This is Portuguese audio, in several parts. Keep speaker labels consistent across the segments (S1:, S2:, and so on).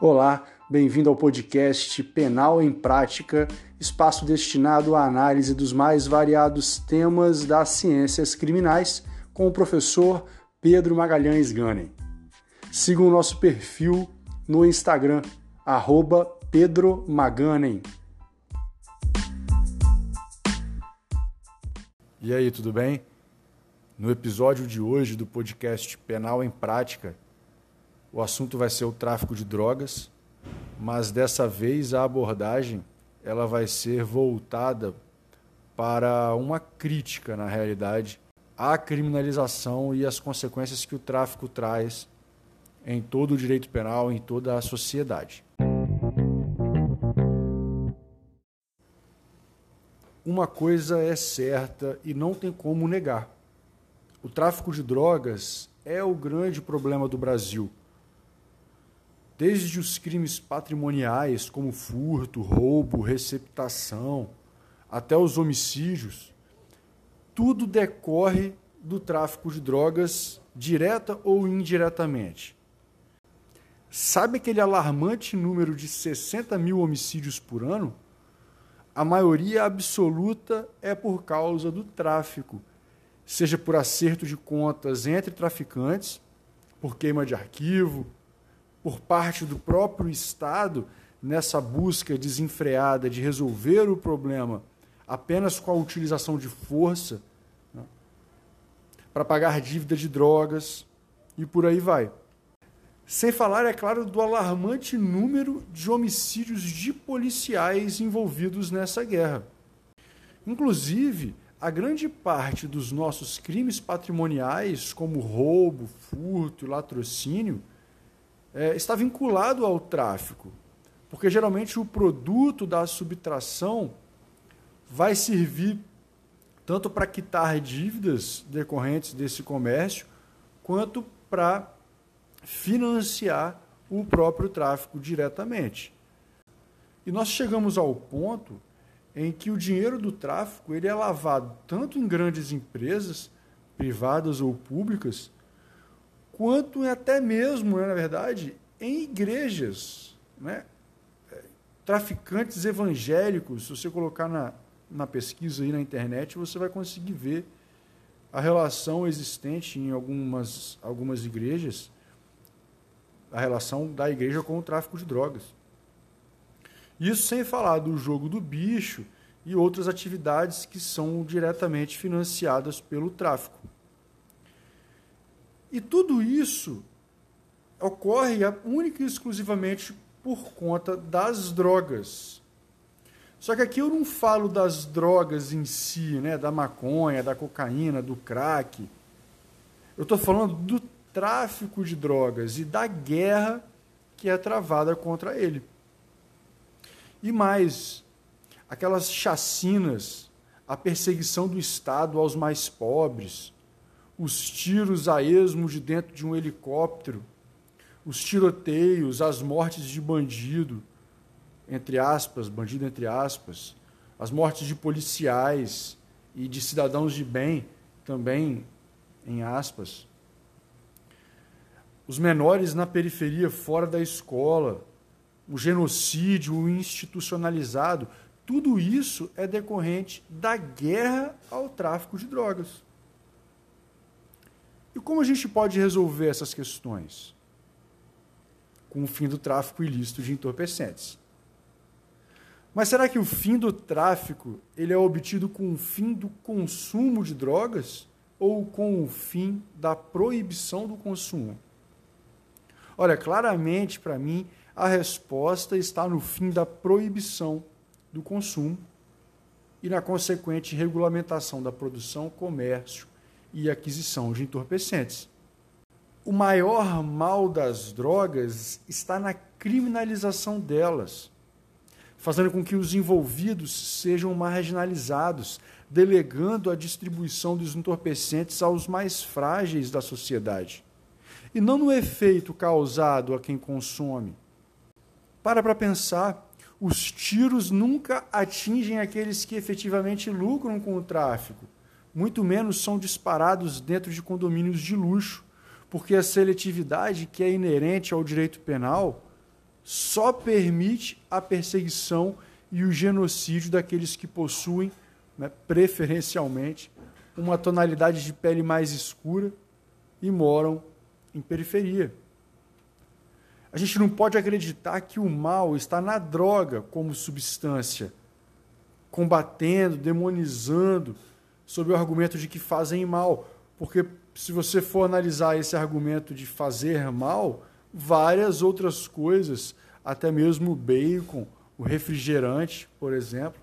S1: Olá, bem-vindo ao podcast Penal em Prática, espaço destinado à análise dos mais variados temas das ciências criminais, com o professor Pedro Magalhães Ganem. Siga o nosso perfil no Instagram, arroba Pedro Maganem.
S2: E aí, tudo bem? No episódio de hoje do podcast Penal em Prática, o assunto vai ser o tráfico de drogas, mas dessa vez a abordagem ela vai ser voltada para uma crítica, na realidade, à criminalização e as consequências que o tráfico traz em todo o direito penal, em toda a sociedade. Uma coisa é certa e não tem como negar. O tráfico de drogas é o grande problema do Brasil desde os crimes patrimoniais, como furto, roubo, receptação, até os homicídios, tudo decorre do tráfico de drogas, direta ou indiretamente. Sabe aquele alarmante número de 60 mil homicídios por ano? A maioria absoluta é por causa do tráfico, seja por acerto de contas entre traficantes, por queima de arquivo, por parte do próprio Estado nessa busca desenfreada de resolver o problema apenas com a utilização de força né, para pagar dívida de drogas e por aí vai. Sem falar, é claro, do alarmante número de homicídios de policiais envolvidos nessa guerra. Inclusive, a grande parte dos nossos crimes patrimoniais, como roubo, furto e latrocínio, é, está vinculado ao tráfico, porque geralmente o produto da subtração vai servir tanto para quitar dívidas decorrentes desse comércio, quanto para financiar o próprio tráfico diretamente. E nós chegamos ao ponto em que o dinheiro do tráfico ele é lavado tanto em grandes empresas, privadas ou públicas, quanto até mesmo, né, na verdade, em igrejas. Né? Traficantes evangélicos, se você colocar na, na pesquisa aí na internet, você vai conseguir ver a relação existente em algumas, algumas igrejas, a relação da igreja com o tráfico de drogas. Isso sem falar do jogo do bicho e outras atividades que são diretamente financiadas pelo tráfico. E tudo isso ocorre única e exclusivamente por conta das drogas. Só que aqui eu não falo das drogas em si, né, da maconha, da cocaína, do crack. Eu estou falando do tráfico de drogas e da guerra que é travada contra ele. E mais, aquelas chacinas, a perseguição do Estado aos mais pobres, os tiros a esmo de dentro de um helicóptero, os tiroteios, as mortes de bandido, entre aspas, bandido entre aspas, as mortes de policiais e de cidadãos de bem, também em aspas. Os menores na periferia, fora da escola, o genocídio institucionalizado, tudo isso é decorrente da guerra ao tráfico de drogas. E como a gente pode resolver essas questões? Com o fim do tráfico ilícito de entorpecentes. Mas será que o fim do tráfico ele é obtido com o fim do consumo de drogas ou com o fim da proibição do consumo? Olha, claramente para mim a resposta está no fim da proibição do consumo e na consequente regulamentação da produção, comércio e aquisição de entorpecentes. O maior mal das drogas está na criminalização delas, fazendo com que os envolvidos sejam marginalizados, delegando a distribuição dos entorpecentes aos mais frágeis da sociedade, e não no efeito causado a quem consome. Para para pensar, os tiros nunca atingem aqueles que efetivamente lucram com o tráfico muito menos são disparados dentro de condomínios de luxo, porque a seletividade que é inerente ao direito penal só permite a perseguição e o genocídio daqueles que possuem, né, preferencialmente, uma tonalidade de pele mais escura e moram em periferia. A gente não pode acreditar que o mal está na droga como substância, combatendo, demonizando, sob o argumento de que fazem mal. Porque se você for analisar esse argumento de fazer mal, várias outras coisas, até mesmo o bacon, o refrigerante, por exemplo,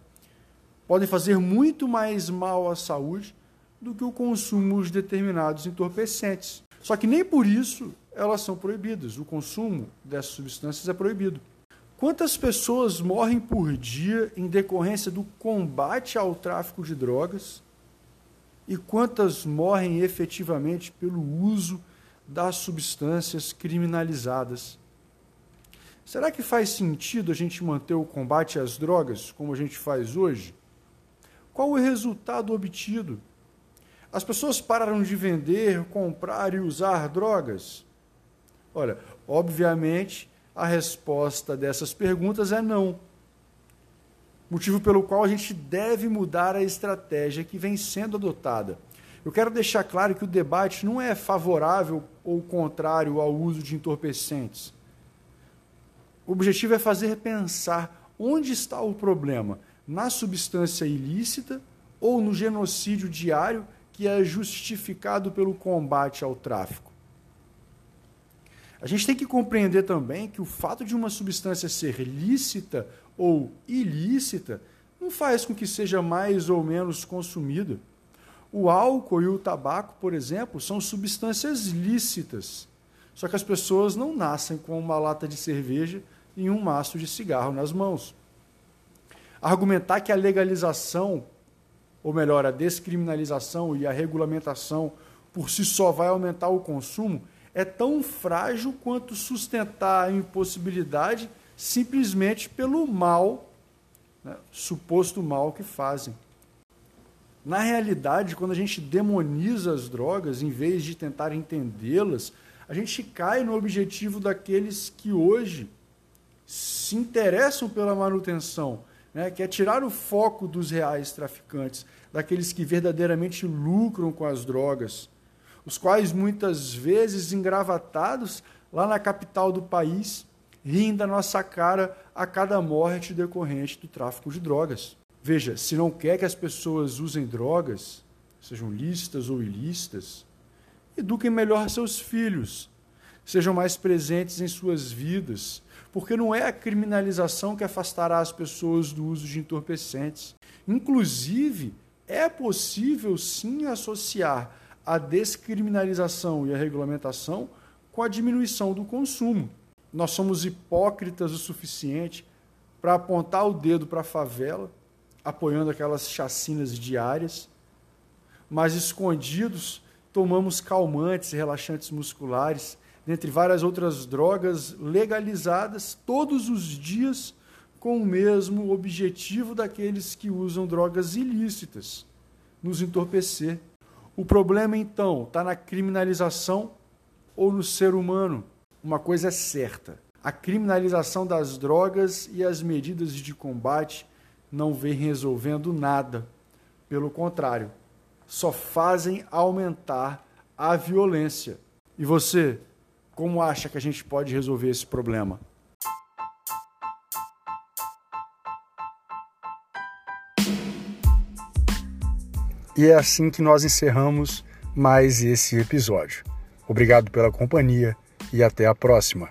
S2: podem fazer muito mais mal à saúde do que o consumo de determinados entorpecentes. Só que nem por isso elas são proibidas. O consumo dessas substâncias é proibido. Quantas pessoas morrem por dia em decorrência do combate ao tráfico de drogas? E quantas morrem efetivamente pelo uso das substâncias criminalizadas? Será que faz sentido a gente manter o combate às drogas como a gente faz hoje? Qual o resultado obtido? As pessoas pararam de vender, comprar e usar drogas? Olha, obviamente, a resposta dessas perguntas é não. Motivo pelo qual a gente deve mudar a estratégia que vem sendo adotada. Eu quero deixar claro que o debate não é favorável ou contrário ao uso de entorpecentes. O objetivo é fazer pensar onde está o problema: na substância ilícita ou no genocídio diário que é justificado pelo combate ao tráfico. A gente tem que compreender também que o fato de uma substância ser lícita ou ilícita não faz com que seja mais ou menos consumida. O álcool e o tabaco, por exemplo, são substâncias lícitas. Só que as pessoas não nascem com uma lata de cerveja e um maço de cigarro nas mãos. Argumentar que a legalização, ou melhor, a descriminalização e a regulamentação por si só vai aumentar o consumo é tão frágil quanto sustentar a impossibilidade simplesmente pelo mal, né, suposto mal que fazem. Na realidade, quando a gente demoniza as drogas, em vez de tentar entendê-las, a gente cai no objetivo daqueles que hoje se interessam pela manutenção, né, que é tirar o foco dos reais traficantes, daqueles que verdadeiramente lucram com as drogas, os quais muitas vezes engravatados lá na capital do país, riem da nossa cara a cada morte decorrente do tráfico de drogas. Veja, se não quer que as pessoas usem drogas, sejam lícitas ou ilícitas, eduquem melhor seus filhos, sejam mais presentes em suas vidas, porque não é a criminalização que afastará as pessoas do uso de entorpecentes. Inclusive, é possível sim associar a descriminalização e a regulamentação com a diminuição do consumo. Nós somos hipócritas o suficiente para apontar o dedo para a favela, apoiando aquelas chacinas diárias, mas escondidos tomamos calmantes, relaxantes musculares, dentre várias outras drogas legalizadas todos os dias com o mesmo objetivo daqueles que usam drogas ilícitas, nos entorpecer. O problema então está na criminalização ou no ser humano? uma coisa é certa: a criminalização das drogas e as medidas de combate não vem resolvendo nada. Pelo contrário, só fazem aumentar a violência. E você, como acha que a gente pode resolver esse problema? E é assim que nós encerramos mais esse episódio. Obrigado pela companhia e até a próxima.